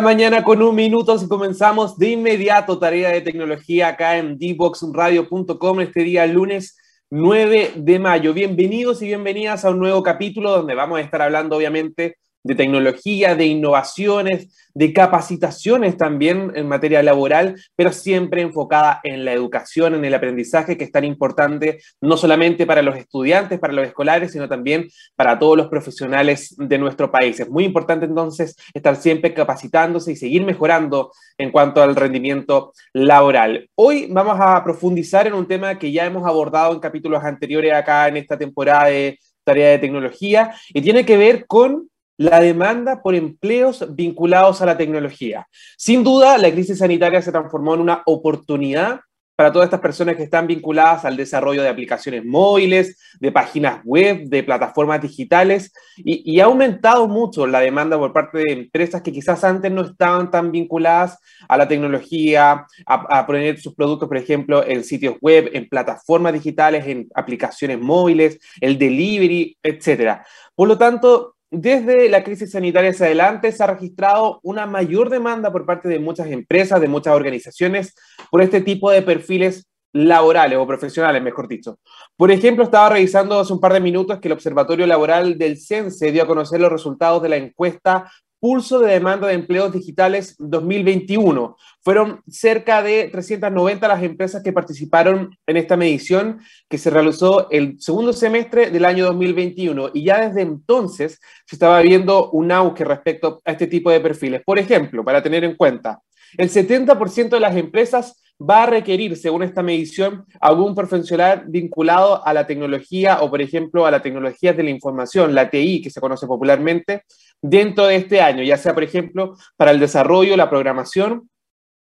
9 de la mañana con un minuto y comenzamos de inmediato tarea de tecnología acá en dboxradio.com este día lunes 9 de mayo. Bienvenidos y bienvenidas a un nuevo capítulo donde vamos a estar hablando obviamente de tecnología, de innovaciones, de capacitaciones también en materia laboral, pero siempre enfocada en la educación, en el aprendizaje, que es tan importante no solamente para los estudiantes, para los escolares, sino también para todos los profesionales de nuestro país. Es muy importante entonces estar siempre capacitándose y seguir mejorando en cuanto al rendimiento laboral. Hoy vamos a profundizar en un tema que ya hemos abordado en capítulos anteriores acá en esta temporada de tarea de tecnología y tiene que ver con la demanda por empleos vinculados a la tecnología. Sin duda, la crisis sanitaria se transformó en una oportunidad para todas estas personas que están vinculadas al desarrollo de aplicaciones móviles, de páginas web, de plataformas digitales, y, ha aumentado mucho la demanda por parte de empresas que quizás antes no estaban tan vinculadas a la tecnología, a, a poner sus productos, por ejemplo, en sitios web, en plataformas digitales, en aplicaciones móviles, el delivery, etc. Por lo tanto, desde la crisis sanitaria hacia adelante se ha registrado una mayor demanda por parte de muchas empresas, de muchas organizaciones, por este tipo de perfiles laborales o profesionales, mejor dicho. Por ejemplo, estaba revisando hace un par de minutos que el Observatorio Laboral del CENSE dio a conocer los resultados de la encuesta Pulso de Demanda de Empleos Digitales 2021. Fueron cerca de 390 las empresas que participaron en esta medición que se realizó el segundo semestre del año 2021 y ya desde entonces se estaba viendo un auge respecto a este tipo de perfiles. Por ejemplo, para tener en cuenta, el 70% de las empresas va a requerir, según esta medición, algún profesional vinculado a la tecnología o, por ejemplo, a la tecnología de la información, la TI, que se conoce popularmente, dentro de este año, ya sea, por ejemplo, para el desarrollo, la programación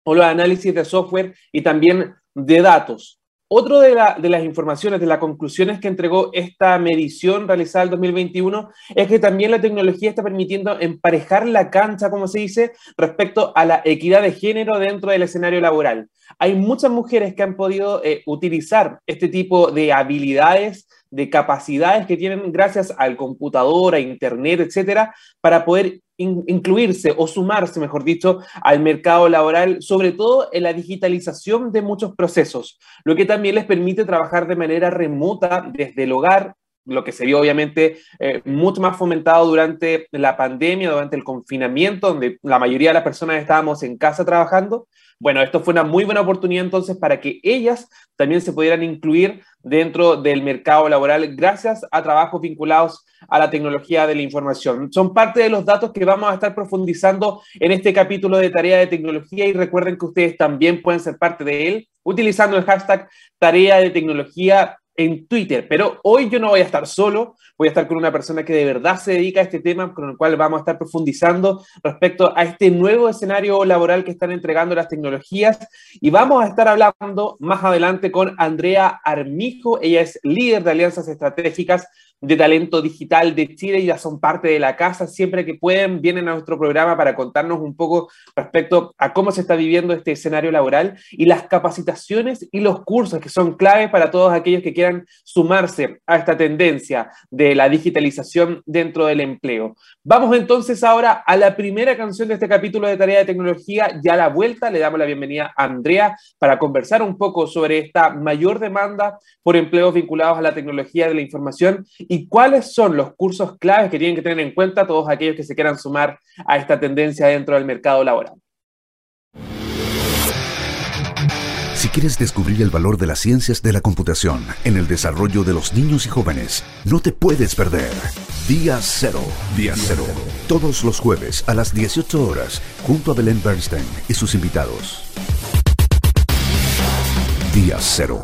o los análisis de software y también de datos. Otro de, las informaciones, de las conclusiones que entregó esta medición realizada en 2021 es que también la tecnología está permitiendo emparejar la cancha, como se dice, respecto a la equidad de género dentro del escenario laboral. Hay muchas mujeres que han podido eh, utilizar este tipo de habilidades de capacidades que tienen gracias al computador, a Internet, etcétera, para poder incluirse o sumarse, mejor dicho, al mercado laboral, sobre todo en la digitalización de muchos procesos, lo que también les permite trabajar de manera remota desde el hogar, lo que se vio obviamente eh, mucho más fomentado durante la pandemia, durante el confinamiento, donde la mayoría de las personas estábamos en casa trabajando, bueno, esto fue una muy buena oportunidad entonces para que ellas también se pudieran incluir dentro del mercado laboral gracias a trabajos vinculados a la tecnología de la información. Son parte de los datos que vamos a estar profundizando en este capítulo de Tarea de Tecnología y recuerden que ustedes también pueden ser parte de él utilizando el hashtag Tarea de Tecnología en Twitter. Pero hoy yo no voy a estar solo, voy a estar con una persona que de verdad se dedica a este tema, con el cual vamos a estar profundizando respecto a este nuevo escenario laboral que están entregando las tecnologías. Y vamos a estar hablando más adelante con Andrea Armijo. Ella es líder de alianzas estratégicas de talento digital de Chile, ya son parte de la casa, siempre que pueden vienen a nuestro programa para contarnos un poco respecto a cómo se está viviendo este escenario laboral y las capacitaciones y los cursos que son clave para todos aquellos que quieran sumarse a esta tendencia de la digitalización dentro del empleo. Vamos entonces ahora a la primera canción de este capítulo de Tarea de Tecnología, ya a la vuelta le damos la bienvenida a Andrea para conversar un poco sobre esta mayor demanda por empleos vinculados a la tecnología de la información y cuáles son los cursos claves que tienen que tener en cuenta todos aquellos que se quieran sumar a esta tendencia dentro del mercado laboral. Si quieres descubrir el valor de las ciencias de la computación en el desarrollo de los niños y jóvenes, no te puedes perder. Día Cero. Día Cero. Todos los jueves a las 18 horas, junto a Belén Bernstein y sus invitados. Día Cero.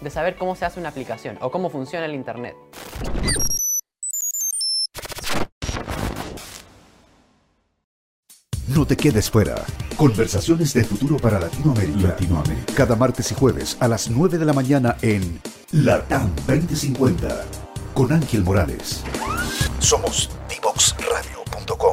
de saber cómo se hace una aplicación o cómo funciona el Internet. No te quedes fuera. Conversaciones de futuro para Latinoamérica. Latinoamérica. Cada martes y jueves a las 9 de la mañana en Latam 2050 con Ángel Morales. Somos divoxradio.com.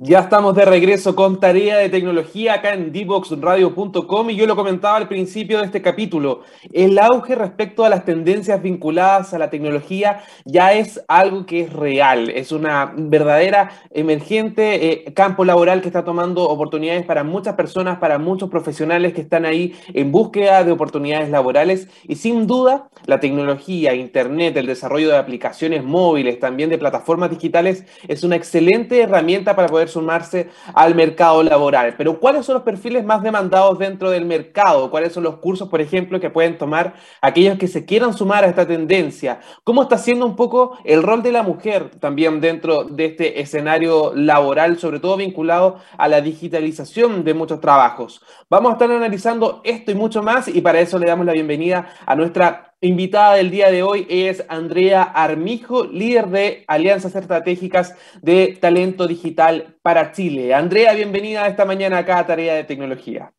Ya estamos de regreso con tarea de tecnología acá en dboxradio.com y yo lo comentaba al principio de este capítulo. El auge respecto a las tendencias vinculadas a la tecnología ya es algo que es real, es una verdadera emergente eh, campo laboral que está tomando oportunidades para muchas personas, para muchos profesionales que están ahí en búsqueda de oportunidades laborales y sin duda la tecnología, Internet, el desarrollo de aplicaciones móviles, también de plataformas digitales es una excelente herramienta para poder sumarse al mercado laboral. Pero ¿cuáles son los perfiles más demandados dentro del mercado? ¿Cuáles son los cursos, por ejemplo, que pueden tomar aquellos que se quieran sumar a esta tendencia? ¿Cómo está siendo un poco el rol de la mujer también dentro de este escenario laboral, sobre todo vinculado a la digitalización de muchos trabajos? Vamos a estar analizando esto y mucho más y para eso le damos la bienvenida a nuestra Invitada del día de hoy es Andrea Armijo, líder de Alianzas Estratégicas de Talento Digital para Chile. Andrea, bienvenida esta mañana acá a Tarea de Tecnología.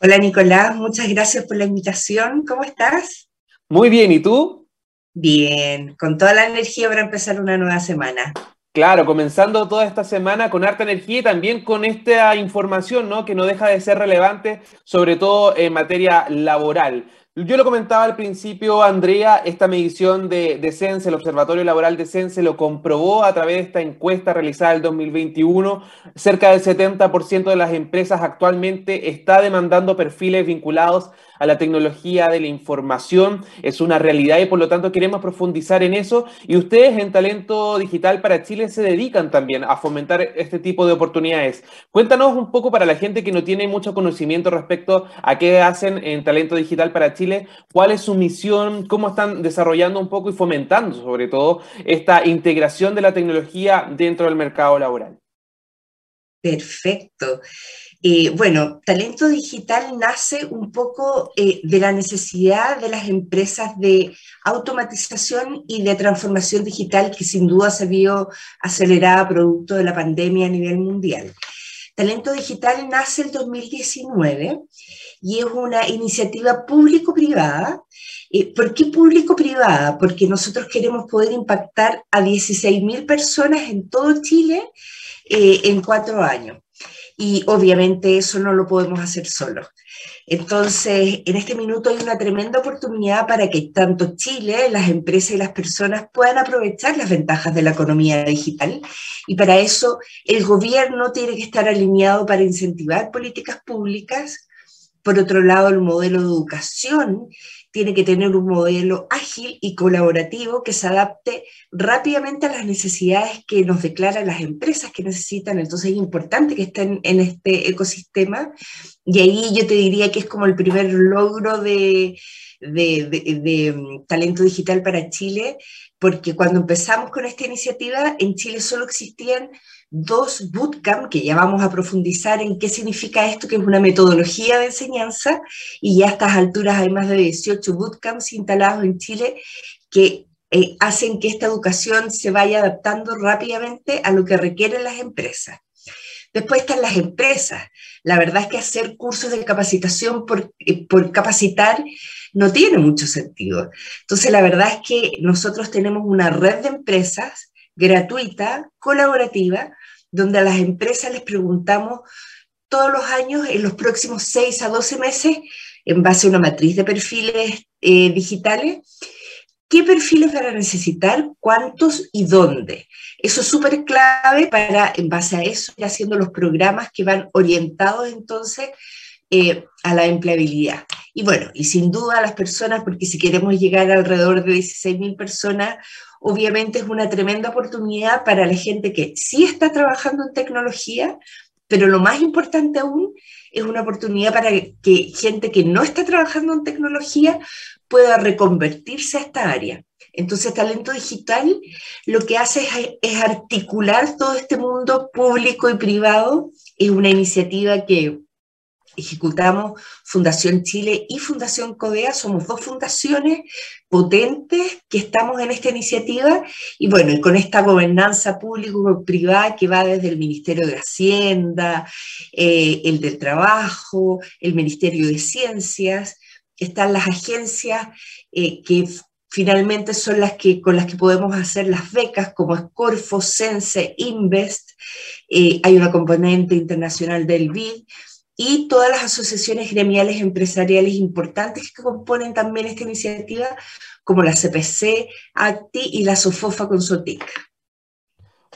Hola Nicolás, muchas gracias por la invitación. ¿Cómo estás? Muy bien, ¿y tú? Bien, con toda la energía para empezar una nueva semana. Claro, comenzando toda esta semana con harta energía y también con esta información ¿no? que no deja de ser relevante, sobre todo en materia laboral. Yo lo comentaba al principio, Andrea, esta medición de, de Sense, el Observatorio Laboral de Sense, lo comprobó a través de esta encuesta realizada en el 2021. Cerca del 70% de las empresas actualmente está demandando perfiles vinculados a la tecnología de la información. Es una realidad y por lo tanto queremos profundizar en eso. Y ustedes en Talento Digital para Chile se dedican también a fomentar este tipo de oportunidades. Cuéntanos un poco para la gente que no tiene mucho conocimiento respecto a qué hacen en Talento Digital para Chile cuál es su misión, cómo están desarrollando un poco y fomentando sobre todo esta integración de la tecnología dentro del mercado laboral. Perfecto. Eh, bueno, talento digital nace un poco eh, de la necesidad de las empresas de automatización y de transformación digital que sin duda se vio acelerada producto de la pandemia a nivel mundial. Talento digital nace el 2019 y es una iniciativa público-privada. Eh, ¿Por qué público-privada? Porque nosotros queremos poder impactar a 16.000 personas en todo Chile en cuatro años. Y obviamente eso no lo podemos hacer solos. Entonces, en este minuto hay una tremenda oportunidad para que tanto Chile, las empresas y las personas puedan aprovechar las ventajas de la economía digital. Y para eso el gobierno tiene que estar alineado para incentivar políticas públicas por otro lado, el modelo de educación tiene que tener un modelo ágil y colaborativo que se adapte rápidamente a las necesidades que nos declaran las empresas que necesitan. Entonces es importante que estén en este ecosistema y ahí yo te diría que es como el primer logro de, de, mm, talento digital para Chile, porque cuando empezamos con esta iniciativa en Chile solo existían dos bootcamp, que ya vamos a profundizar en qué significa esto, que es una metodología de enseñanza, y ya a estas alturas hay más de 18 bootcamps instalados en Chile que eh, hacen que esta educación se vaya adaptando rápidamente a lo que requieren las empresas. Después están las empresas. La verdad es que hacer cursos de capacitación por, eh, por capacitar no tiene mucho sentido. Entonces, la verdad es que nosotros tenemos una red de empresas gratuita, colaborativa, donde a las empresas les preguntamos todos los años, en los próximos 6 a 12 meses, en base a una matriz de perfiles eh, digitales, qué perfiles van a necesitar, cuántos y dónde. Eso es súper clave para, en base a eso, ir haciendo los programas que van orientados entonces eh, a la empleabilidad. Y bueno, y sin duda las personas, porque si queremos llegar alrededor de 16.000 personas, obviamente es una tremenda oportunidad para la gente que sí está trabajando en tecnología, pero lo más importante aún es una oportunidad para que gente que no está trabajando en tecnología pueda reconvertirse a esta área. Entonces, Talento Digital lo que hace es, articular todo este mundo público y privado. Es una iniciativa que ejecutamos Fundación Chile y Fundación CODEA. Somos dos fundaciones potentes que estamos en esta iniciativa y bueno, con esta gobernanza público-privada que va desde el Ministerio de Hacienda, eh, el del Trabajo, el Ministerio de Ciencias, están las agencias eh, que finalmente son las que, con las que podemos hacer las becas, como es Corfo, Sense, Invest, eh, hay una componente internacional del BID, y todas las asociaciones gremiales empresariales importantes que componen también esta iniciativa, como la CPC, ACTI y la SOFOFA con SOTIC.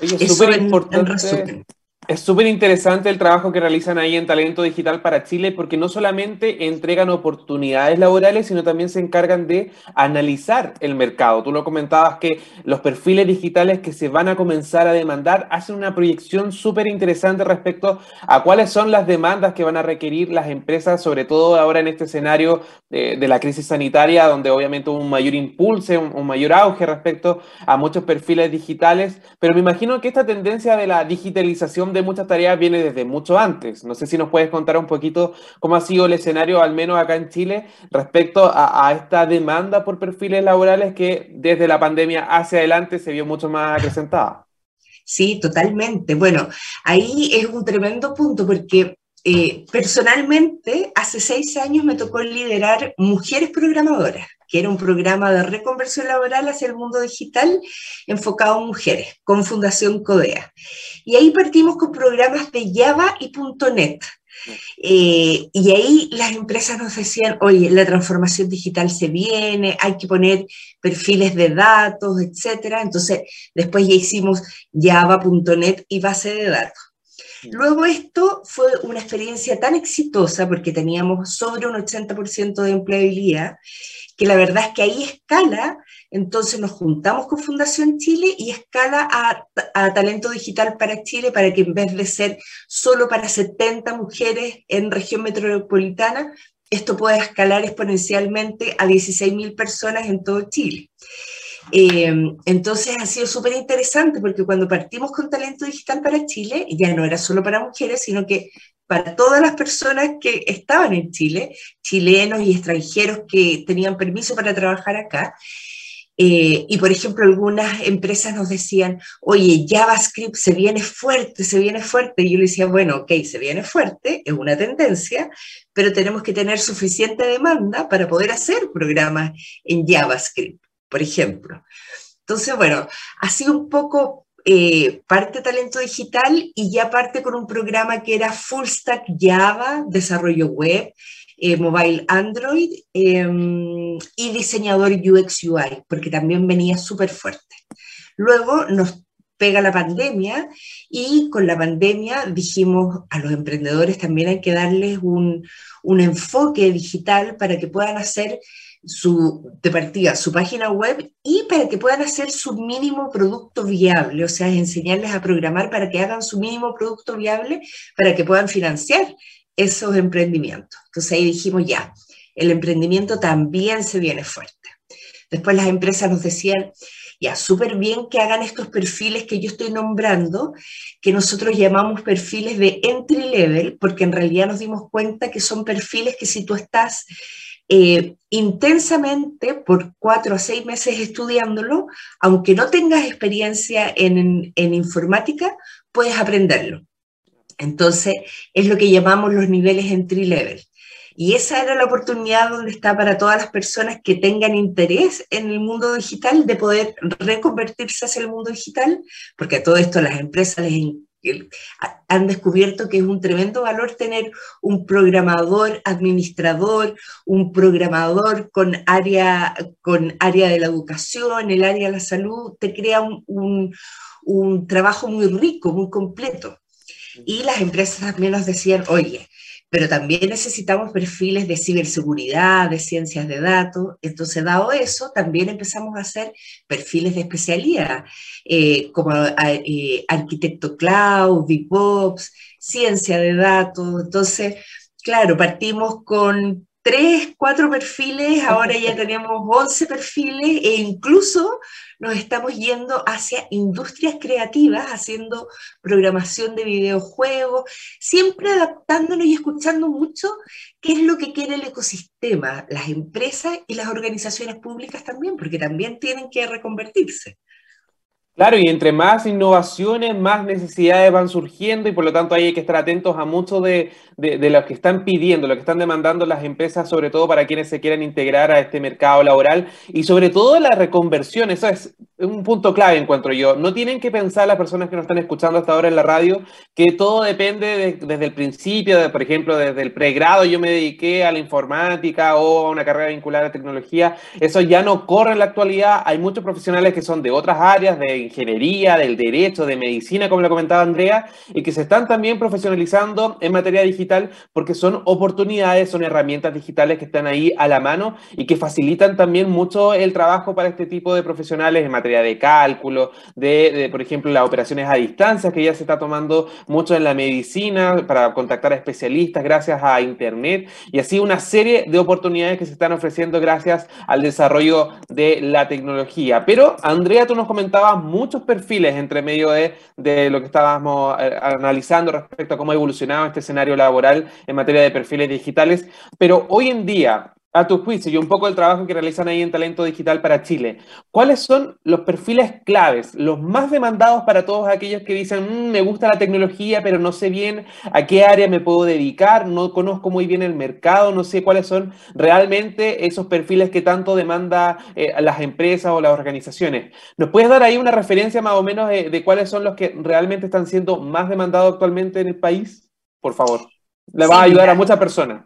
Oye, súper importante. Es súper interesante el trabajo que realizan ahí en Talento Digital para Chile porque no solamente entregan oportunidades laborales, sino también se encargan de analizar el mercado. Tú lo comentabas que los perfiles digitales que se van a comenzar a demandar hacen una proyección súper interesante respecto a cuáles son las demandas que van a requerir las empresas, sobre todo ahora en este escenario de, la crisis sanitaria, donde obviamente hubo un mayor impulso, un, un mayor auge respecto a muchos perfiles digitales. Pero me imagino que esta tendencia de la digitalización de muchas tareas viene desde mucho antes. No sé si nos puedes contar un poquito cómo ha sido el escenario, al menos acá en Chile, respecto a, esta demanda por perfiles laborales que desde la pandemia hacia adelante se vio mucho más acrecentada. Sí, totalmente. Bueno, ahí es un tremendo punto porque eh, personalmente hace seis años me tocó liderar Mujeres Programadoras que era un programa de reconversión laboral hacia el mundo digital enfocado en mujeres, con Fundación Codea. Y ahí partimos con programas de Java y .NET. Eh, y ahí las empresas nos decían, oye, la transformación digital se viene, hay que poner perfiles de datos, etc. Entonces, después ya hicimos Java.net y base de datos. Luego esto fue una experiencia tan exitosa porque teníamos sobre un 80% de empleabilidad que la verdad es que ahí escala, entonces nos juntamos con Fundación Chile y escala a, Talento Digital para Chile para que en vez de ser solo para 70 mujeres en región metropolitana, esto pueda escalar exponencialmente a 16.000 personas en todo Chile. Eh, entonces ha sido súper interesante porque cuando partimos con Talento Digital para Chile, ya no era solo para mujeres, sino que para todas las personas que estaban en Chile, chilenos y extranjeros que tenían permiso para trabajar acá. Eh, y por ejemplo, algunas empresas nos decían, oye, JavaScript se viene fuerte, se viene fuerte. Y yo le decía, bueno, ok, se viene fuerte, es una tendencia, pero tenemos que tener suficiente demanda para poder hacer programas en JavaScript, por ejemplo. Entonces, bueno, sido un poco eh, parte talento digital y ya parte con un programa que era Full Stack Java, desarrollo web, eh, mobile Android em, y diseñador UX UI, porque también venía súper fuerte. Luego nos pega la pandemia y con la pandemia dijimos a los emprendedores también hay que darles un, un enfoque digital para que puedan hacer su, de partida su página web y para que puedan hacer su mínimo producto viable, o sea, enseñarles a programar para que hagan su mínimo producto viable para que puedan financiar esos emprendimientos. Entonces ahí dijimos, ya, el emprendimiento también se viene fuerte. Después las empresas nos decían, ya, súper bien que hagan estos perfiles que yo estoy nombrando, que nosotros llamamos perfiles de entry level, porque en realidad nos dimos cuenta que son perfiles que si tú estás eh, intensamente por cuatro a seis meses estudiándolo, aunque no tengas experiencia en, informática, puedes aprenderlo. Entonces, es lo que llamamos los niveles entry level. Y esa era la oportunidad donde está para todas las personas que tengan interés en el mundo digital de poder reconvertirse hacia el mundo digital, porque a todo esto las empresas les han descubierto que es un tremendo valor tener un programador administrador, un programador con área, con área de la educación, el área de la salud, te crea un, un trabajo muy rico, muy completo. Y las empresas también nos decían, oye, pero también necesitamos perfiles de ciberseguridad, de ciencias de datos. Entonces, dado eso, también empezamos a hacer perfiles de especialidad, eh, como eh, arquitecto cloud, DevOps, ciencia de datos. Entonces, claro, partimos con tres, cuatro perfiles, ahora ya tenemos 11 perfiles e incluso nos estamos yendo hacia industrias creativas, haciendo programación de videojuegos, siempre adaptándonos y escuchando mucho qué es lo que quiere el ecosistema, las empresas y las organizaciones públicas también, porque también tienen que reconvertirse. Claro, y entre más innovaciones, más necesidades van surgiendo y por lo tanto hay que estar atentos a mucho de, de, lo que están pidiendo, lo que están demandando las empresas, sobre todo para quienes se quieran integrar a este mercado laboral y sobre todo la reconversión. Eso es un punto clave, encuentro yo. No tienen que pensar las personas que nos están escuchando hasta ahora en la radio que todo depende desde el principio, por ejemplo, desde el pregrado yo me dediqué a la informática o a una carrera vinculada a tecnología. Eso ya no corre en la actualidad. Hay muchos profesionales que son de otras áreas, de ingeniería, del derecho, de medicina, como lo comentaba Andrea, y que se están también profesionalizando en materia digital porque son oportunidades, son herramientas digitales que están ahí a la mano y que facilitan también mucho el trabajo para este tipo de profesionales en materia de cálculo, de, por ejemplo, las operaciones a distancia, que ya se está tomando mucho en la medicina para contactar a especialistas gracias a Internet y así una serie de oportunidades que se están ofreciendo gracias al desarrollo de la tecnología. Pero, Andrea, tú nos comentabas muchos perfiles entre medio de, de lo que estábamos eh, analizando respecto a cómo ha evolucionado este escenario laboral en materia de perfiles digitales, pero hoy en día, a tu juicio y un poco el trabajo que realizan ahí en Talento Digital para Chile, ¿cuáles son los perfiles claves, los más demandados para todos aquellos que dicen, mm, me gusta la tecnología, pero no sé bien a qué área me puedo dedicar, no conozco muy bien el mercado, no sé cuáles son realmente esos perfiles que tanto demanda eh, las empresas o las organizaciones? ¿Nos puedes dar ahí una referencia más o menos de cuáles son los que realmente están siendo más demandados actualmente en el país? Por favor. Le va a ayudar a muchas personas.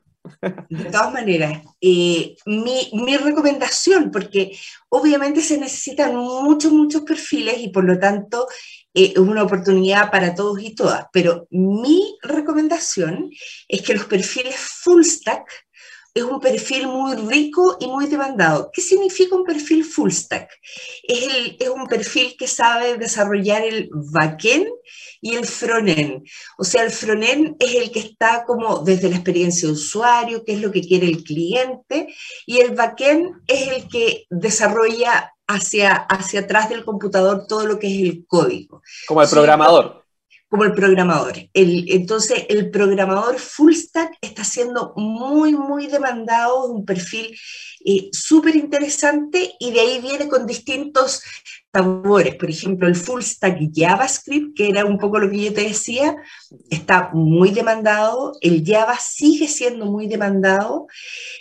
De todas maneras, eh, mi, mi, recomendación, porque obviamente se necesitan muchos, muchos perfiles y por lo tanto eh, es una oportunidad para todos y todas, pero mi recomendación es que los perfiles full stack es un perfil muy rico y muy demandado. ¿Qué significa un perfil full stack? Es, el, es un perfil que sabe desarrollar el backend y el frontend. O sea, el frontend es el que está como desde la experiencia de usuario, qué es lo que quiere el cliente, y el backend es el que desarrolla hacia, hacia atrás del computador todo lo que es el código. Como el programador como el programador. El, entonces, el programador full stack está siendo muy, muy demandado, un perfil eh, súper interesante y de ahí viene con distintos sabores. Por ejemplo, el full stack JavaScript, que era un poco lo que yo te decía, está muy demandado. El Java sigue siendo muy demandado.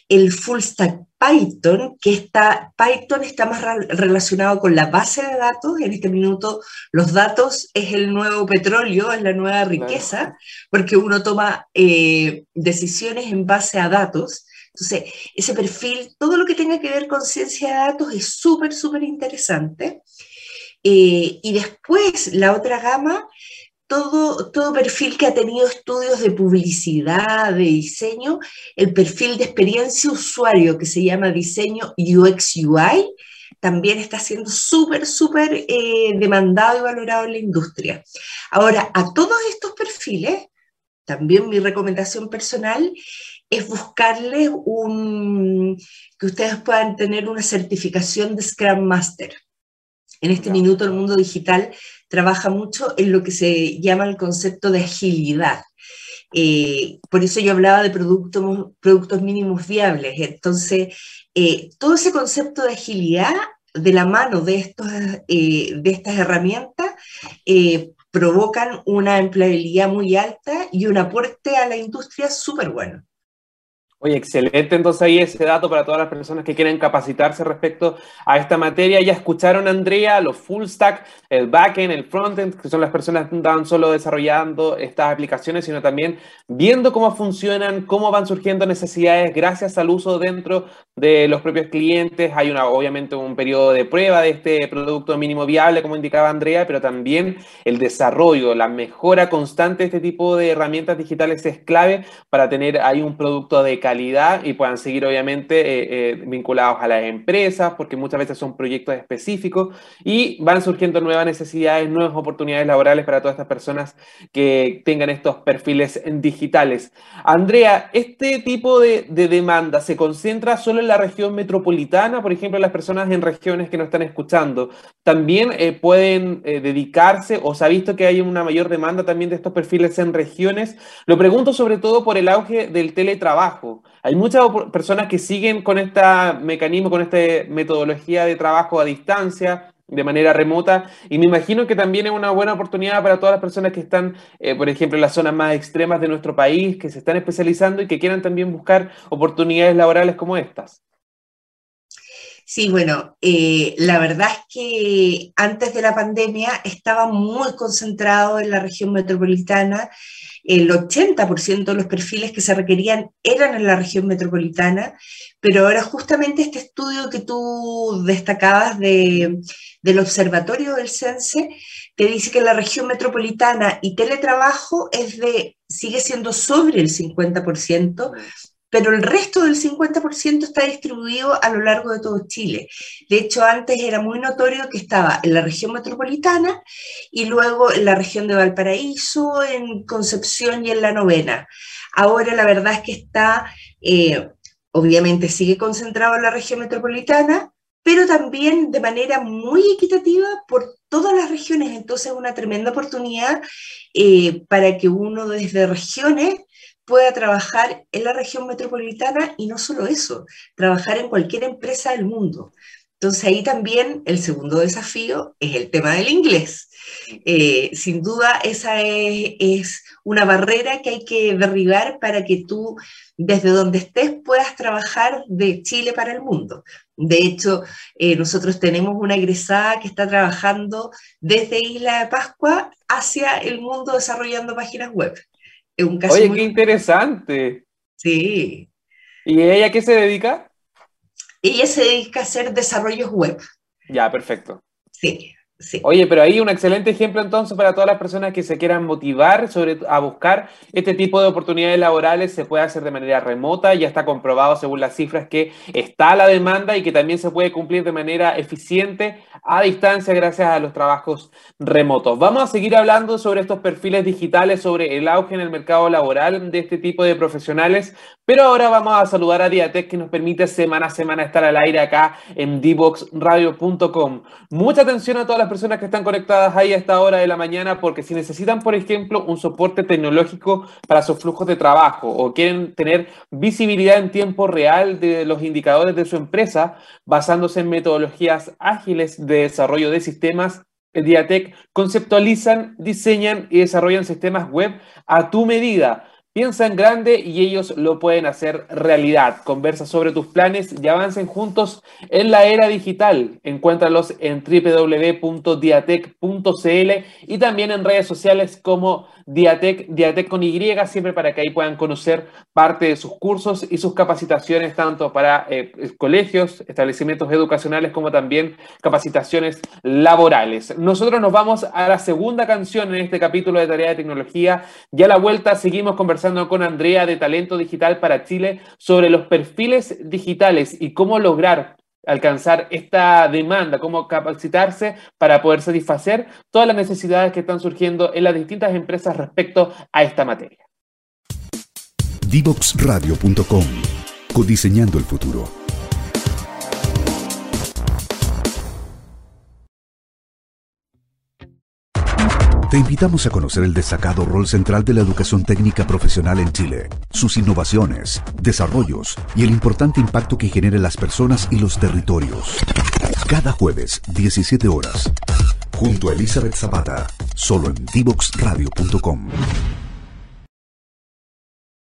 El full stack Python, que está, Python está más relacionado con la base de datos. En este minuto, los datos es el nuevo petróleo, es la nueva riqueza, porque uno toma eh, decisiones en base a datos. Entonces, ese perfil, todo lo que tenga que ver con ciencia de datos es súper, súper interesante. Eh, y después, la otra gama, todo, todo perfil que ha tenido estudios de publicidad, de diseño, el perfil de experiencia usuario que se llama diseño UX UI, también está siendo súper, súper eh, demandado y valorado en la industria. Ahora, a todos estos perfiles, también mi recomendación personal es buscarles un, que ustedes puedan tener una certificación de Scrum Master. En este minuto el mundo digital trabaja mucho en lo que se llama el concepto de agilidad. Eh, por eso yo hablaba de productos, productos mínimos viables. Entonces, eh, todo ese concepto de agilidad de la mano de, estos, eh, de estas herramientas provocan una empleabilidad muy alta y un aporte a la industria súper bueno. Oye, excelente entonces ahí ese dato para todas las personas que quieren capacitarse respecto a esta materia. Ya escucharon, Andrea, los full stack, el backend, el frontend, que son las personas que están solo desarrollando estas aplicaciones, sino también viendo cómo funcionan, cómo van surgiendo necesidades gracias al uso dentro de los propios clientes. Hay una, obviamente un periodo de prueba de este producto mínimo viable, como indicaba Andrea, pero también el desarrollo, la mejora constante de este tipo de herramientas digitales es clave para tener ahí un producto de calidad y puedan seguir obviamente eh, eh, vinculados a las empresas, porque muchas veces son proyectos específicos y van surgiendo nuevas necesidades, nuevas oportunidades laborales para todas estas personas que tengan estos perfiles digitales. Andrea, ¿este tipo de, demanda se concentra solo en la región metropolitana? Por ejemplo, las personas en regiones que nos están escuchando, ¿también pueden dedicarse o se ha visto que hay una mayor demanda también de estos perfiles en regiones? Lo pregunto sobre todo por el auge del teletrabajo. Hay muchas personas que siguen con este mecanismo, con esta metodología de trabajo a distancia, de manera remota. Y me imagino que también es una buena oportunidad para todas las personas que están, eh, por ejemplo, en las zonas más extremas de nuestro país, que se están especializando y que quieran también buscar oportunidades laborales como estas. Sí, bueno, eh, la verdad es que antes de la pandemia estaba muy concentrado en la región metropolitana. El 80% de los perfiles que se requerían eran en la región metropolitana, pero ahora justamente este estudio que tú destacabas de, del observatorio del CENSE te dice que la región metropolitana y teletrabajo es de, sigue siendo sobre el 50%, pero el resto del 50% está distribuido a lo largo de todo Chile. De hecho, antes era muy notorio que estaba en la región metropolitana y luego en la región de Valparaíso, en Concepción y en la novena. Ahora la verdad es que está, eh, obviamente sigue concentrado en la región metropolitana, pero también de manera muy equitativa por todas las regiones. Entonces, es una tremenda oportunidad eh, para que uno desde regiones pueda trabajar en la región metropolitana y no solo eso, trabajar en cualquier empresa del mundo. Entonces ahí también el segundo desafío es el tema del inglés. Eh, sin duda esa es, una barrera que hay que derribar para que tú desde donde estés puedas trabajar de Chile para el mundo. De hecho, eh, nosotros tenemos una egresada que está trabajando desde Isla de Pascua hacia el mundo desarrollando páginas web. Oye, qué interesante. Sí. ¿Y ella qué se dedica? Ella se dedica a hacer desarrollos web. Ya, perfecto. Sí. Oye, pero ahí un excelente ejemplo entonces para todas las personas que se quieran motivar sobre, a buscar este tipo de oportunidades laborales, se puede hacer de manera remota, ya está comprobado según las cifras que está la demanda y que también se puede cumplir de manera eficiente a distancia gracias a los trabajos remotos. Vamos a seguir hablando sobre estos perfiles digitales, sobre el auge en el mercado laboral de este tipo de profesionales, pero ahora vamos a saludar a Diatec que nos permite semana a semana estar al aire acá en dboxradio.com. Mucha atención a todas las personas que están conectadas ahí a esta hora de la mañana porque si necesitan, por ejemplo, un soporte tecnológico para sus flujos de trabajo o quieren tener visibilidad en tiempo real de los indicadores de su empresa basándose en metodologías ágiles de desarrollo de sistemas, Diatec conceptualizan, diseñan y desarrollan sistemas web a tu medida Piensa en grande y ellos lo pueden hacer realidad. Conversa sobre tus planes y avancen juntos en la era digital. Encuéntralos en www.diatec.cl y también en redes sociales como Diatec, Diatec con Y, siempre para que ahí puedan conocer parte de sus cursos y sus capacitaciones, tanto para eh, colegios, establecimientos educacionales, como también capacitaciones laborales. Nosotros nos vamos a la segunda canción en este capítulo de Tarea de Tecnología. Ya a la vuelta seguimos conversando con Andrea de Talento Digital para Chile sobre los perfiles digitales y cómo lograr alcanzar esta demanda, cómo capacitarse para poder satisfacer todas las necesidades que están surgiendo en las distintas empresas respecto a esta materia. Divoxradio.com Codiseñando el futuro. Te invitamos a conocer el destacado rol central de la educación técnica profesional en Chile, sus innovaciones, desarrollos y el importante impacto que genera en las personas y los territorios. Cada jueves, 17 horas, junto a Elizabeth Zapata, solo en divoxradio.com.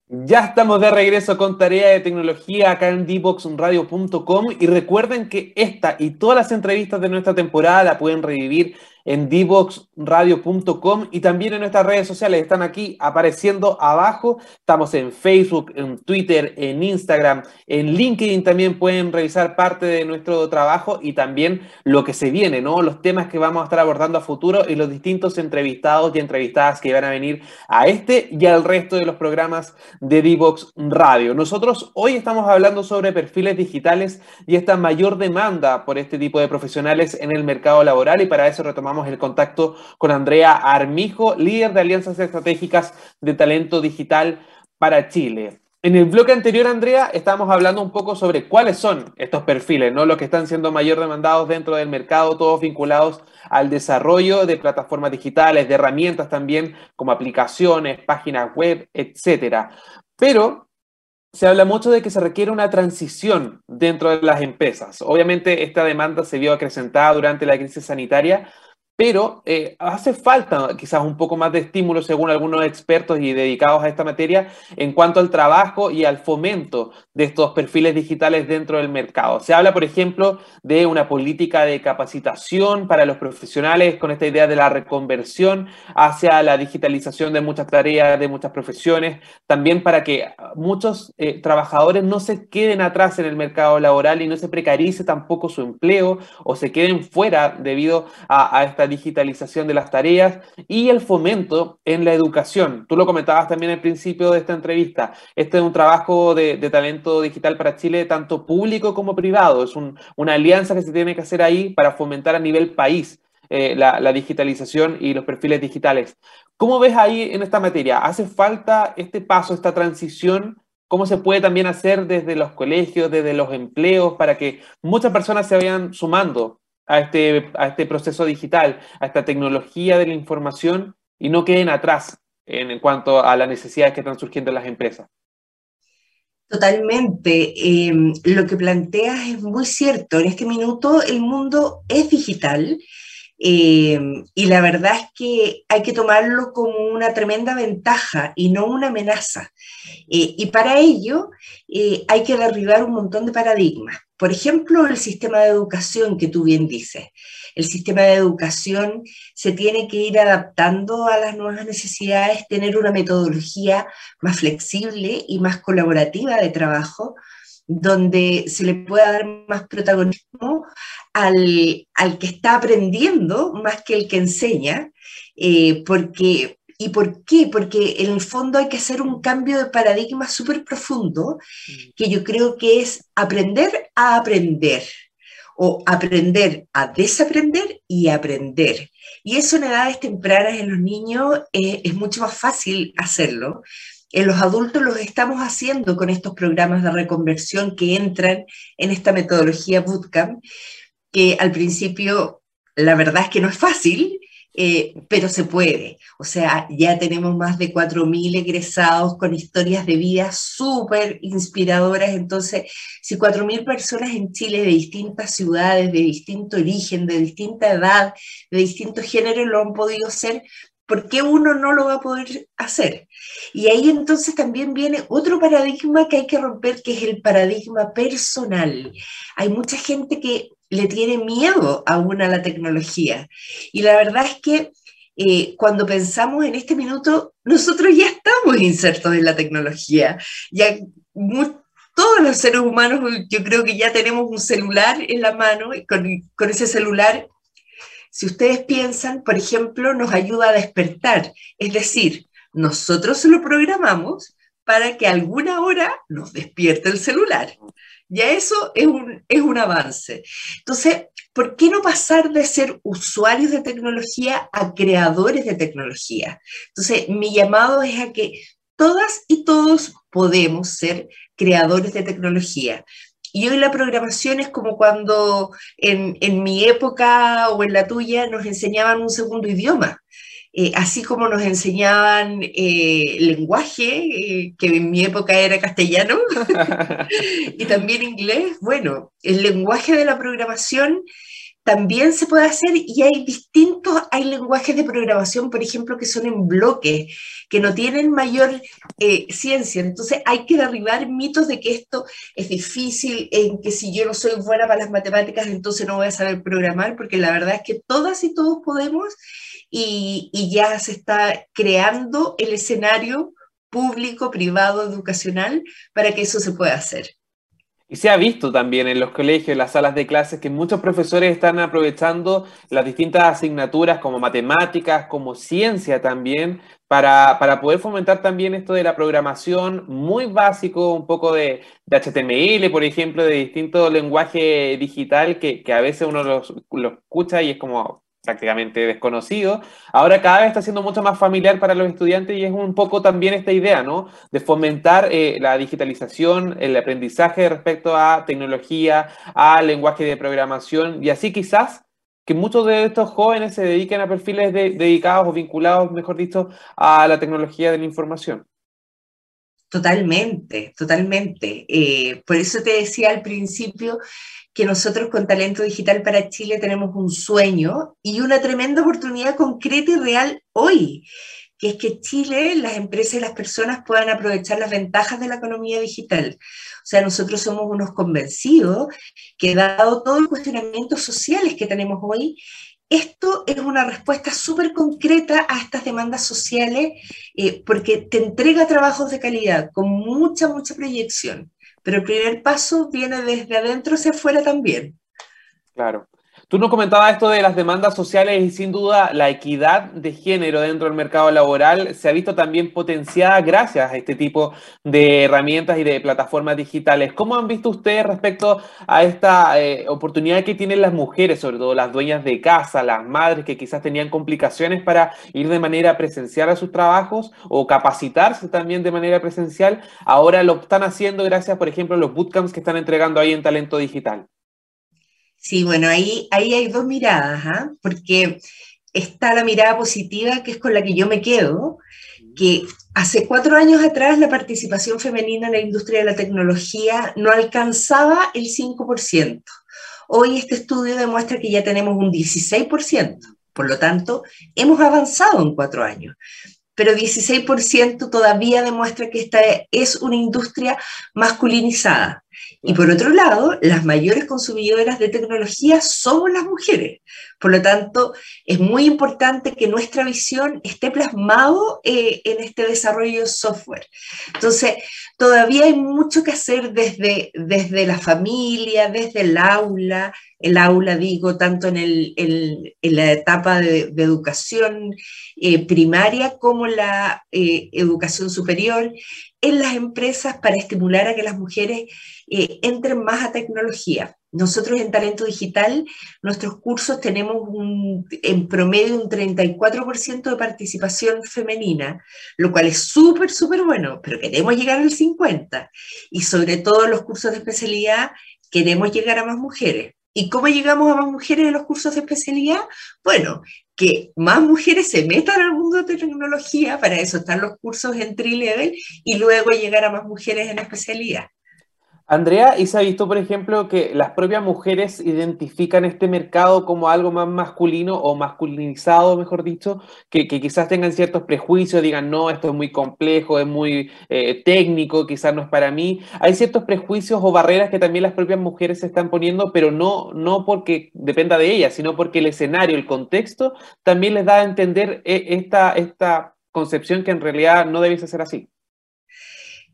Ya estamos de regreso con tarea de tecnología acá en dboxradio.com y recuerden que esta y todas las entrevistas de nuestra temporada la pueden revivir en divoxradio.com y también en nuestras redes sociales. Están aquí apareciendo abajo. Estamos en Facebook, en Twitter, en Instagram, en LinkedIn también pueden revisar parte de nuestro trabajo y también lo que se viene, ¿no? Los temas que vamos a estar abordando a futuro y los distintos entrevistados y entrevistadas que van a venir a este y al resto de los programas de Divox Radio. Nosotros hoy estamos hablando sobre perfiles digitales y esta mayor demanda por este tipo de profesionales en el mercado laboral y para eso retomamos el contacto con Andrea Armijo, líder de alianzas estratégicas de talento digital para Chile. En el bloque anterior, Andrea, estábamos hablando un poco sobre cuáles son estos perfiles, ¿no? Los que están siendo mayor demandados dentro del mercado, todos vinculados al desarrollo de plataformas digitales, de herramientas también, como aplicaciones, páginas web, etcétera. Pero se habla mucho de que se requiere una transición dentro de las empresas. Obviamente, esta demanda se vio acrecentada durante la crisis sanitaria, pero eh, hace falta quizás un poco más de estímulo, según algunos expertos y dedicados a esta materia, en cuanto al trabajo y al fomento de estos perfiles digitales dentro del mercado. Se habla, por ejemplo, de una política de capacitación para los profesionales con esta idea de la reconversión hacia la digitalización de muchas tareas, de muchas profesiones, también para que muchos eh, trabajadores no se queden atrás en el mercado laboral y no se precarice tampoco su empleo o se queden fuera debido a, a esta digitalización de las tareas y el fomento en la educación. Tú lo comentabas también al principio de esta entrevista. Este es un trabajo de, talento digital para Chile, tanto público como privado. Es una alianza que se tiene que hacer ahí para fomentar a nivel país eh, la, la, digitalización y los perfiles digitales. ¿Cómo ves ahí en esta materia? ¿Hace falta este paso, esta transición? ¿Cómo se puede también hacer desde los colegios, desde los empleos, para que muchas personas se vayan sumando a este, a este proceso digital, a esta tecnología de la información y no queden atrás en, cuanto a las necesidades que están surgiendo en las empresas. Totalmente. Em, lo que planteas es muy cierto. En este minuto el mundo es digital em, y la verdad es que hay que tomarlo como una tremenda ventaja y no una amenaza. Eh, y para ello eh, hay que derribar un montón de paradigmas. Por ejemplo, el sistema de educación que tú bien dices. El sistema de educación se tiene que ir adaptando a las nuevas necesidades, tener una metodología más flexible y más colaborativa de trabajo, donde se le pueda dar más protagonismo al, que está aprendiendo más que el que enseña, eh, porque ¿Y por qué? Porque en el fondo hay que hacer un cambio de paradigma súper profundo, mm. que yo creo que es aprender a aprender o aprender a desaprender y aprender. Y eso en edades tempranas en los niños eh, es mucho más fácil hacerlo. En los adultos lo estamos haciendo con estos programas de reconversión que entran en esta metodología bootcamp, que al principio la verdad es que no es fácil, eh, pero se puede. O sea, ya tenemos más de 4.000 egresados con historias de vida súper inspiradoras. Entonces, si 4.000 personas en Chile de distintas ciudades, de distinto origen, de distinta edad, de distinto género lo han podido hacer, ¿por qué uno no lo va a poder hacer? Y ahí entonces también viene otro paradigma que hay que romper, que es el paradigma personal. Hay mucha gente que le tiene miedo aún a la tecnología. Y la verdad es que eh, cuando pensamos en este minuto, nosotros ya estamos insertos en la tecnología. Ya todos los seres humanos, yo creo que ya tenemos un celular en la mano con, con ese celular, si ustedes piensan, por ejemplo, nos ayuda a despertar. Es decir, nosotros lo programamos para que alguna hora nos despierte el celular. Ya eso es un, es un avance. Entonces, ¿por qué no pasar de ser usuarios de tecnología a creadores de tecnología? Entonces, mi llamado es a que todas y todos podemos ser creadores de tecnología. Y hoy la programación es como cuando en, en mi época o en la tuya nos enseñaban un segundo idioma. Eh, así como nos enseñaban eh, lenguaje, eh, que en mi época era castellano, y también inglés, bueno, el lenguaje de la programación también se puede hacer y hay distintos, hay lenguajes de programación, por ejemplo, que son en bloques, que no tienen mayor eh, ciencia. Entonces hay que derribar mitos de que esto es difícil, en que si yo no soy buena para las matemáticas, entonces no voy a saber programar, porque la verdad es que todas y todos podemos y, y ya se está creando el escenario público, privado, educacional, para que eso se pueda hacer. Y se ha visto también en los colegios, en las salas de clases, que muchos profesores están aprovechando las distintas asignaturas como matemáticas, como ciencia también, para, para poder fomentar también esto de la programación muy básico, un poco de, de HTML, por ejemplo, de distinto lenguaje digital que, que a veces uno lo escucha y es como, prácticamente desconocido, ahora cada vez está siendo mucho más familiar para los estudiantes y es un poco también esta idea, ¿no? De fomentar eh, la digitalización, el aprendizaje respecto a tecnología, a lenguaje de programación y así quizás que muchos de estos jóvenes se dediquen a perfiles dedicados o vinculados, mejor dicho, a la tecnología de la información. Totalmente, totalmente. Eh, por eso te decía al principio que nosotros con Talento Digital para Chile tenemos un sueño y una tremenda oportunidad concreta y real hoy, que es que Chile, las empresas y las personas puedan aprovechar las ventajas de la economía digital. O sea, nosotros somos unos convencidos que dado todos los cuestionamientos sociales que tenemos hoy, esto es una respuesta súper concreta a estas demandas sociales eh, porque te entrega trabajos de calidad con mucha, mucha proyección. Pero el primer paso viene desde adentro hacia afuera también. Claro. Tú nos comentabas esto de las demandas sociales y sin duda la equidad de género dentro del mercado laboral se ha visto también potenciada gracias a este tipo de herramientas y de plataformas digitales. ¿Cómo han visto ustedes respecto a esta eh, oportunidad que tienen las mujeres, sobre todo las dueñas de casa, las madres que quizás tenían complicaciones para ir de manera presencial a sus trabajos o capacitarse también de manera presencial? Ahora lo están haciendo gracias, por ejemplo, a los bootcamps que están entregando ahí en Talento Digital. Sí, bueno, ahí, ahí hay dos miradas, ¿ah? porque está la mirada positiva, que es con la que yo me quedo, que hace cuatro años atrás la participación femenina en la industria de la tecnología no alcanzaba el 5%. Hoy este estudio demuestra que ya tenemos un 16%, por lo tanto, hemos avanzado en cuatro años. Pero 16% todavía demuestra que esta es una industria masculinizada. Y por otro lado, las mayores consumidoras de tecnología somos las mujeres. Por lo tanto, es muy importante que nuestra visión esté plasmado eh, en este desarrollo de software. Entonces, todavía hay mucho que hacer desde, desde la familia, desde el aula, el aula digo, tanto en, el, en la etapa de, educación eh, primaria como la eh, educación superior, en las empresas para estimular a que las mujeres eh, entren más a tecnología. Nosotros en Talento Digital, nuestros cursos tenemos en promedio un 34% de participación femenina, lo cual es súper, súper bueno, pero queremos llegar al 50%. Y sobre todo en los cursos de especialidad, queremos llegar a más mujeres. ¿Y cómo llegamos a más mujeres en los cursos de especialidad? Bueno, que más mujeres se metan al mundo de tecnología, para eso están los cursos entry level, y luego llegar a más mujeres en especialidad. Andrea, ¿y se ha visto, por ejemplo, que las propias mujeres identifican este mercado como algo más masculino o masculinizado, mejor dicho, que, quizás tengan ciertos prejuicios, digan, no, esto es muy complejo, es muy eh, técnico, quizás no es para mí? Hay ciertos prejuicios o barreras que también las propias mujeres se están poniendo, pero no, no porque dependa de ellas, sino porque el escenario, el contexto, también les da a entender eh, esta, esta concepción que en realidad no debiese ser así.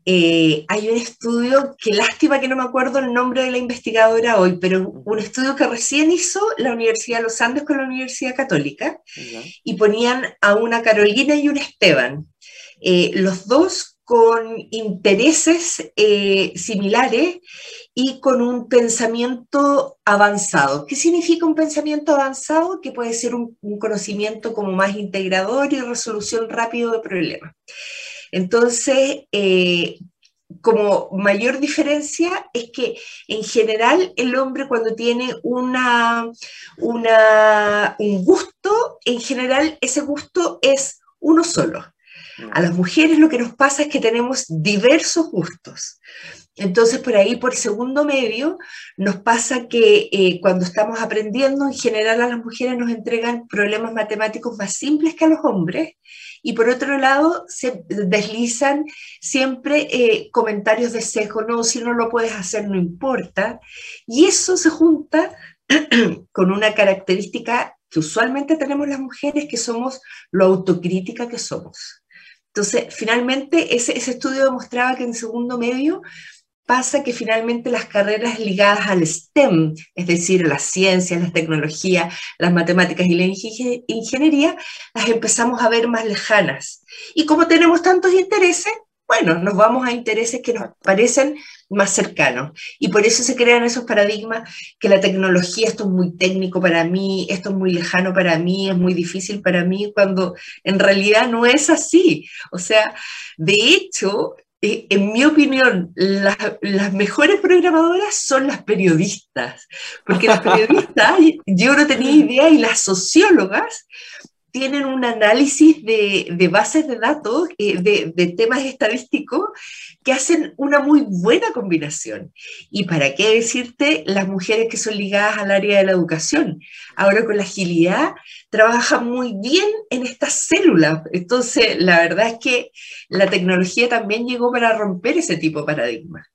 Eh, hay un estudio, qué lástima que no me acuerdo el nombre de la investigadora hoy, pero un estudio que recién hizo la Universidad de los Andes con la Universidad Católica y ponían a una Carolina y un Esteban, eh, los dos con intereses eh, similares y con un pensamiento avanzado. ¿Qué significa un pensamiento avanzado? Que puede ser un, un conocimiento como más integrador y resolución rápido de problemas. Entonces, eh, como mayor diferencia es que en general el hombre cuando tiene una, un gusto, en general ese gusto es uno solo. A las mujeres lo que nos pasa es que tenemos diversos gustos. Entonces, por ahí, por segundo medio, nos pasa que eh, cuando estamos aprendiendo, en general a las mujeres nos entregan problemas matemáticos más simples que a los hombres. Y por otro lado, se deslizan siempre eh, comentarios de sesgo, no, si no lo puedes hacer, no importa. Y eso se junta con una característica que usualmente tenemos las mujeres, que somos lo autocrítica que somos. Entonces, finalmente, ese, estudio demostraba que en segundo medio pasa que finalmente las carreras ligadas al STEM, es decir, las ciencias, las tecnologías, las matemáticas y la ingeniería, las empezamos a ver más lejanas. Y como tenemos tantos intereses, bueno, nos vamos a intereses que nos parecen más cercanos. Y por eso se crean esos paradigmas que la tecnología, esto es muy técnico para mí, esto es muy lejano para mí, es muy difícil para mí, cuando en realidad no es así. O sea, de hecho, eh, en mi opinión, las mejores programadoras son las periodistas, porque las periodistas, yo no tenía idea, y las sociólogas tienen un análisis de, bases de datos, eh, de, temas estadísticos, que hacen una muy buena combinación. Y para qué decirte las mujeres que son ligadas al área de la educación. Ahora con la agilidad trabajan muy bien en estas células. Entonces, la verdad es que la tecnología también llegó para romper ese tipo de paradigmas.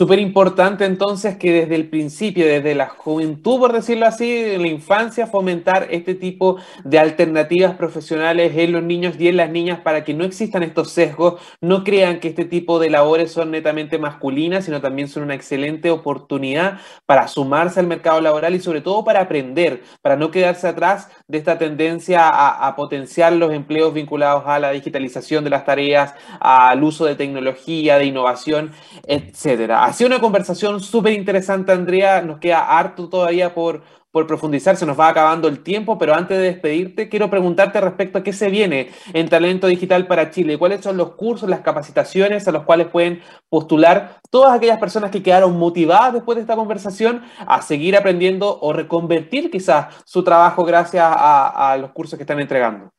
Súper importante entonces que desde el principio, desde la juventud, por decirlo así, en la infancia, fomentar este tipo de alternativas profesionales en los niños y en las niñas para que no existan estos sesgos, no crean que este tipo de labores son netamente masculinas, sino también son una excelente oportunidad para sumarse al mercado laboral y sobre todo para aprender, para no quedarse atrás de esta tendencia a, potenciar los empleos vinculados a la digitalización de las tareas, al uso de tecnología, de innovación, etcétera ha sido una conversación súper interesante, Andrea. Nos queda harto todavía por, por profundizar, se nos va acabando el tiempo, pero antes de despedirte, quiero preguntarte respecto a qué se viene en Talento Digital para Chile. ¿Cuáles son los cursos, las capacitaciones a los cuales pueden postular todas aquellas personas que quedaron motivadas después de esta conversación a seguir aprendiendo o reconvertir quizás su trabajo gracias a, los cursos que están entregando?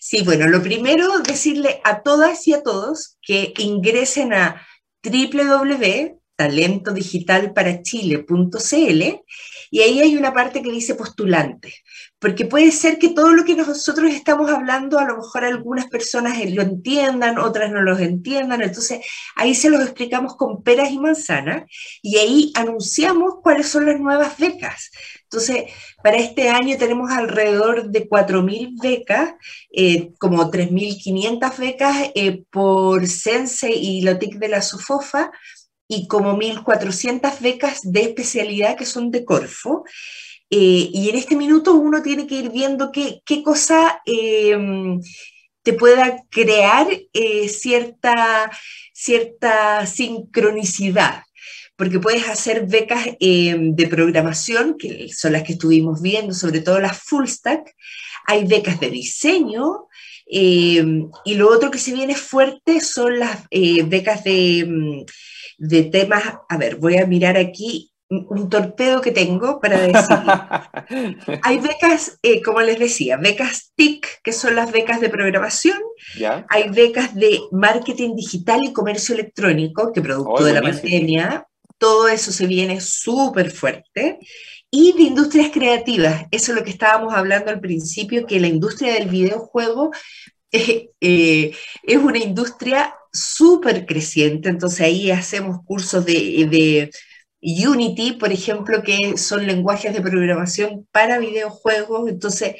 Sí, bueno, lo primero, decirle a todas y a todos que ingresen a www.talentodigitalparachile.cl y ahí hay una parte que dice postulante, porque puede ser que todo lo que nosotros estamos hablando, a lo mejor algunas personas lo entiendan, otras no lo entiendan, entonces ahí se los explicamos con peras y manzanas y ahí anunciamos cuáles son las nuevas becas. Entonces, para este año tenemos alrededor de 4.000 becas, eh, como 3.500 becas eh, por Sense y Lotic de la SOFOFA, y como 1.400 becas de especialidad que son de Corfo. Eh, y en este minuto uno tiene que ir viendo qué, qué cosa te pueda crear cierta, cierta sincronicidad porque puedes hacer becas em, de programación, que son las que estuvimos viendo, sobre todo las full stack, hay becas de diseño, em, y lo otro que se viene fuerte son las eh, becas de, em, de temas, a ver, voy a mirar aquí un torpedo que tengo para decir. Hay becas, eh, como les decía, becas TIC, que son las becas de programación. Hay becas de marketing digital y comercio electrónico, que producto oh, de la pandemia todo eso se viene súper fuerte. Y de industrias creativas, eso es lo que estábamos hablando al principio, que la industria del videojuego eh, eh, es una industria súper creciente, entonces ahí hacemos cursos de, de Unity, por ejemplo, que son lenguajes de programación para videojuegos, entonces,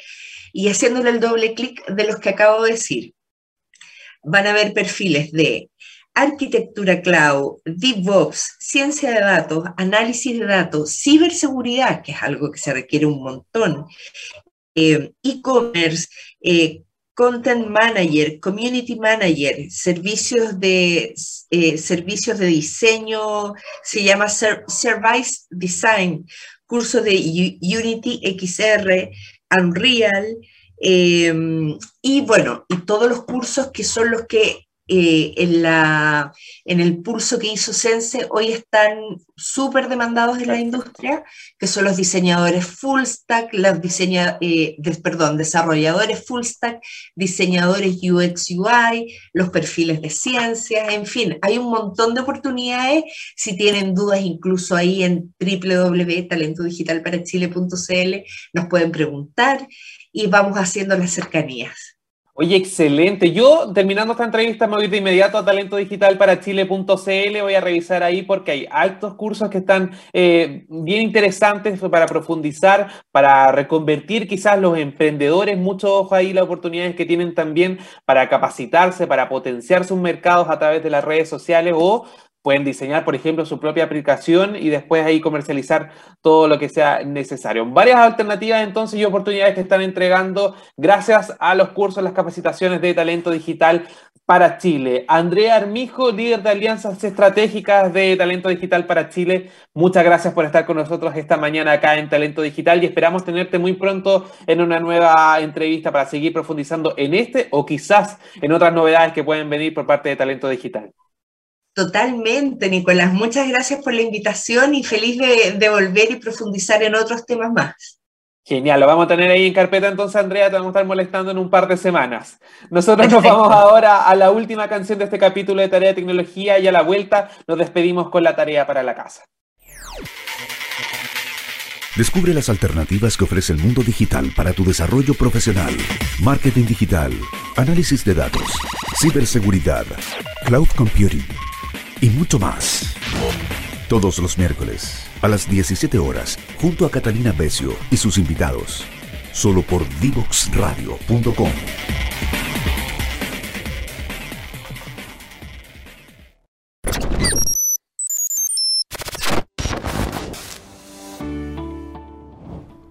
y haciéndole el doble clic de los que acabo de decir, van a ver perfiles de arquitectura cloud, DevOps, ciencia de datos, análisis de datos, ciberseguridad, que es algo que se requiere un montón, eh, e-commerce, eh, content manager, community manager, servicios de, eh, servicios de diseño, se llama Service Design, curso de Unity XR, Unreal, y bueno, y todos los cursos que son los que eh, en, la, en el pulso que hizo Sense, hoy están súper demandados en la industria, que son los diseñadores full stack, los diseña, eh, perdón, desarrolladores full stack, diseñadores UX UI, los perfiles de ciencias, en fin, hay un montón de oportunidades. Si tienen dudas, incluso ahí en www.talentodigitalparachile.cl nos pueden preguntar y vamos haciendo las cercanías. Oye, excelente. Yo, terminando esta entrevista, me voy de inmediato a talentodigitalparachile.cl. Voy a revisar ahí porque hay altos cursos que están eh, bien interesantes para profundizar, para reconvertir quizás los emprendedores. Mucho ojo ahí las oportunidades que tienen también para capacitarse, para potenciar sus mercados a través de las redes sociales o pueden diseñar, por ejemplo, su propia aplicación y después ahí comercializar todo lo que sea necesario. Varias alternativas entonces y oportunidades que están entregando gracias a los cursos, las capacitaciones de talento digital para Chile. Andrea Armijo, líder de alianzas estratégicas de Talento Digital para Chile, muchas gracias por estar con nosotros esta mañana acá en Talento Digital y esperamos tenerte muy pronto en una nueva entrevista para seguir profundizando en este o quizás en otras novedades que pueden venir por parte de Talento Digital. Totalmente, Nicolás. Muchas gracias por la invitación y feliz de, volver y profundizar en otros temas más. Genial, lo vamos a tener ahí en carpeta entonces, Andrea, te vamos a estar molestando en un par de semanas. Nosotros nos vamos ahora a la última canción de este capítulo de Tarea de Tecnología y a la vuelta nos despedimos con la tarea para la casa. Descubre las alternativas que ofrece el mundo digital para tu desarrollo profesional. Marketing digital, análisis de datos, ciberseguridad, cloud computing y mucho más. Todos los miércoles a las 17 horas, junto a Catalina Becio y sus invitados, solo por divoxradio.com.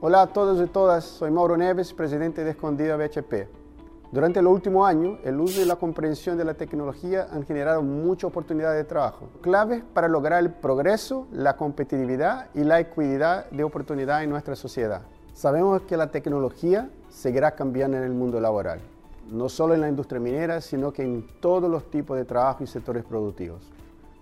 Hola a todos y todas, soy Mauro Neves, presidente de Escondida BHP. Durante los últimos años, el uso y la comprensión de la tecnología han generado muchas oportunidades de trabajo, claves para lograr el progreso, la competitividad y la equidad de oportunidad en nuestra sociedad. Sabemos que la tecnología seguirá cambiando en el mundo laboral, no solo en la industria minera, sino que en todos los tipos de trabajo y sectores productivos.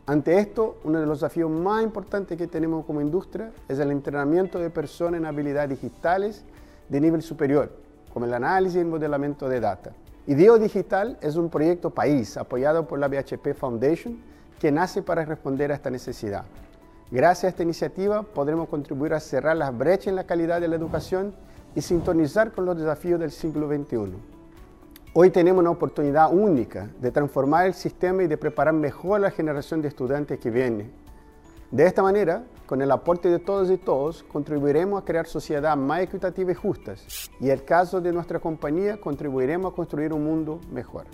Ante esto, uno de los desafíos más importantes que tenemos como industria es el entrenamiento de personas en habilidades digitales de nivel superior como el análisis y modelamiento de data. IDEO Digital es un proyecto país apoyado por la BHP Foundation que nace para responder a esta necesidad. Gracias a esta iniciativa podremos contribuir a cerrar las brechas en la calidad de la educación y sintonizar con los desafíos del siglo XXI. Hoy tenemos una oportunidad única de transformar el sistema y de preparar mejor a la generación de estudiantes que viene. De esta manera, con el aporte de todos y todos, contribuiremos a crear sociedades más equitativas y justas. Y en el caso de nuestra compañía, contribuiremos a construir un mundo mejor.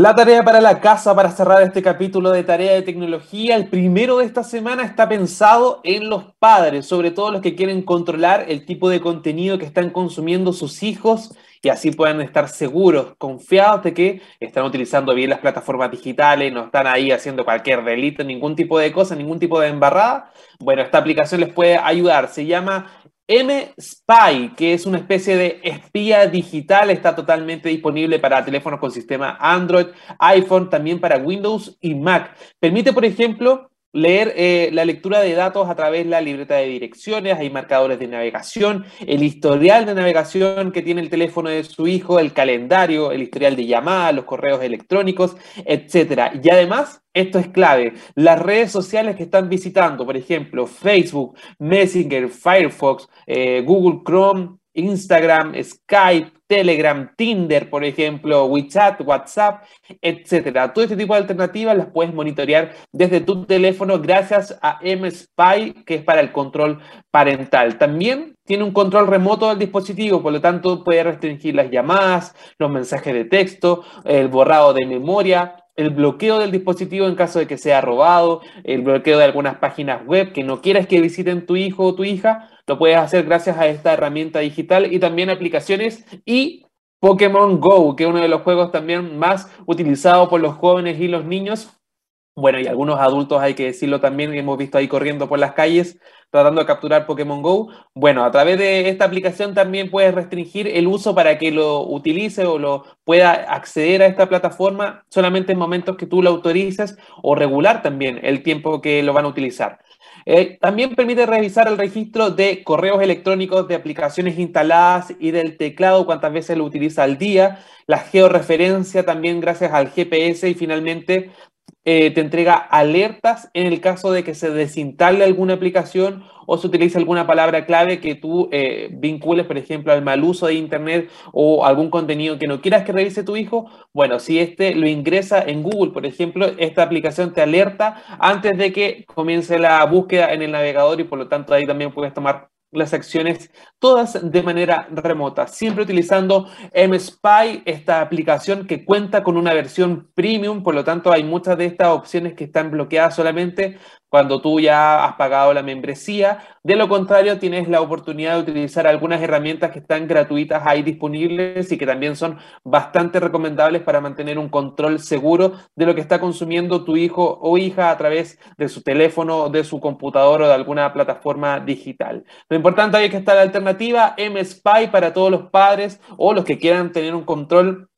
La tarea para la casa para cerrar este capítulo de tarea de tecnología, el primero de esta semana está pensado en los padres, sobre todo los que quieren controlar el tipo de contenido que están consumiendo sus hijos y así puedan estar seguros, confiados de que están utilizando bien las plataformas digitales, no están ahí haciendo cualquier delito, ningún tipo de cosa, ningún tipo de embarrada. Bueno, esta aplicación les puede ayudar. Se llama M-Spy, que es una especie de espía digital, está totalmente disponible para teléfonos con sistema Android, iPhone, también para Windows y Mac. Permite, por ejemplo, leer eh, la lectura de datos a través de la libreta de direcciones, hay marcadores de navegación, el historial de navegación que tiene el teléfono de su hijo, el calendario, el historial de llamadas, los correos electrónicos, etc. Y además, esto es clave, las redes sociales que están visitando, por ejemplo, Facebook, Messenger, Firefox, eh, Google Chrome, Instagram, Skype, Telegram, Tinder, por ejemplo, WeChat, WhatsApp, etcétera. Todo este tipo de alternativas las puedes monitorear desde tu teléfono gracias a MSPy, que es para el control parental. También tiene un control remoto del dispositivo, por lo tanto puede restringir las llamadas, los mensajes de texto, el borrado de memoria, el bloqueo del dispositivo en caso de que sea robado, el bloqueo de algunas páginas web que no quieras que visiten tu hijo o tu hija, lo puedes hacer gracias a esta herramienta digital y también aplicaciones y Pokémon Go, que es uno de los juegos también más utilizados por los jóvenes y los niños. Bueno, y algunos adultos, hay que decirlo también, hemos visto ahí corriendo por las calles tratando de capturar Pokémon Go. Bueno, a través de esta aplicación también puedes restringir el uso para que lo utilice o lo pueda acceder a esta plataforma solamente en momentos que tú lo autorices o regular también el tiempo que lo van a utilizar. Eh, también permite revisar el registro de correos electrónicos, de aplicaciones instaladas y del teclado, cuántas veces lo utiliza al día, la georreferencia también gracias al GPS y finalmente eh, te entrega alertas en el caso de que se desinstale alguna aplicación o se utilice alguna palabra clave que tú eh, vincules, por ejemplo, al mal uso de Internet o algún contenido que no quieras que revise tu hijo. Bueno, si este lo ingresa en Google, por ejemplo, esta aplicación te alerta antes de que comience la búsqueda en el navegador y por lo tanto ahí también puedes tomar las acciones todas de manera remota, siempre utilizando MSpy, esta aplicación que cuenta con una versión premium, por lo tanto hay muchas de estas opciones que están bloqueadas solamente cuando tú ya has pagado la membresía. De lo contrario, tienes la oportunidad de utilizar algunas herramientas que están gratuitas ahí disponibles y que también son bastante recomendables para mantener un control seguro de lo que está consumiendo tu hijo o hija a través de su teléfono, de su computador o de alguna plataforma digital. Lo importante es que está la alternativa MSpy para todos los padres o los que quieran tener un control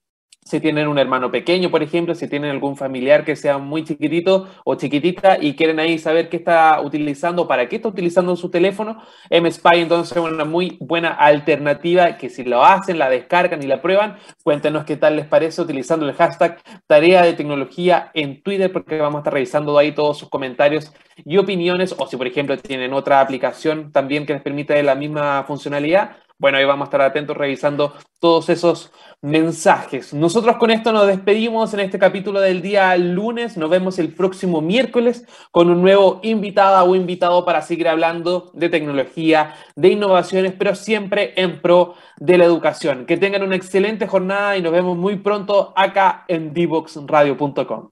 si tienen un hermano pequeño, por ejemplo, si tienen algún familiar que sea muy chiquitito o chiquitita y quieren ahí saber qué está utilizando, para qué está utilizando su teléfono, MSpy entonces es una muy buena alternativa que si lo hacen, la descargan y la prueban, cuéntenos qué tal les parece utilizando el hashtag tarea de tecnología en Twitter porque vamos a estar revisando ahí todos sus comentarios y opiniones o si por ejemplo tienen otra aplicación también que les permite la misma funcionalidad, bueno, ahí vamos a estar atentos revisando todos esos mensajes. Nosotros con esto nos despedimos en este capítulo del día lunes. Nos vemos el próximo miércoles con un nuevo invitada o invitado para seguir hablando de tecnología, de innovaciones, pero siempre en pro de la educación. Que tengan una excelente jornada y nos vemos muy pronto acá en divoxradio.com.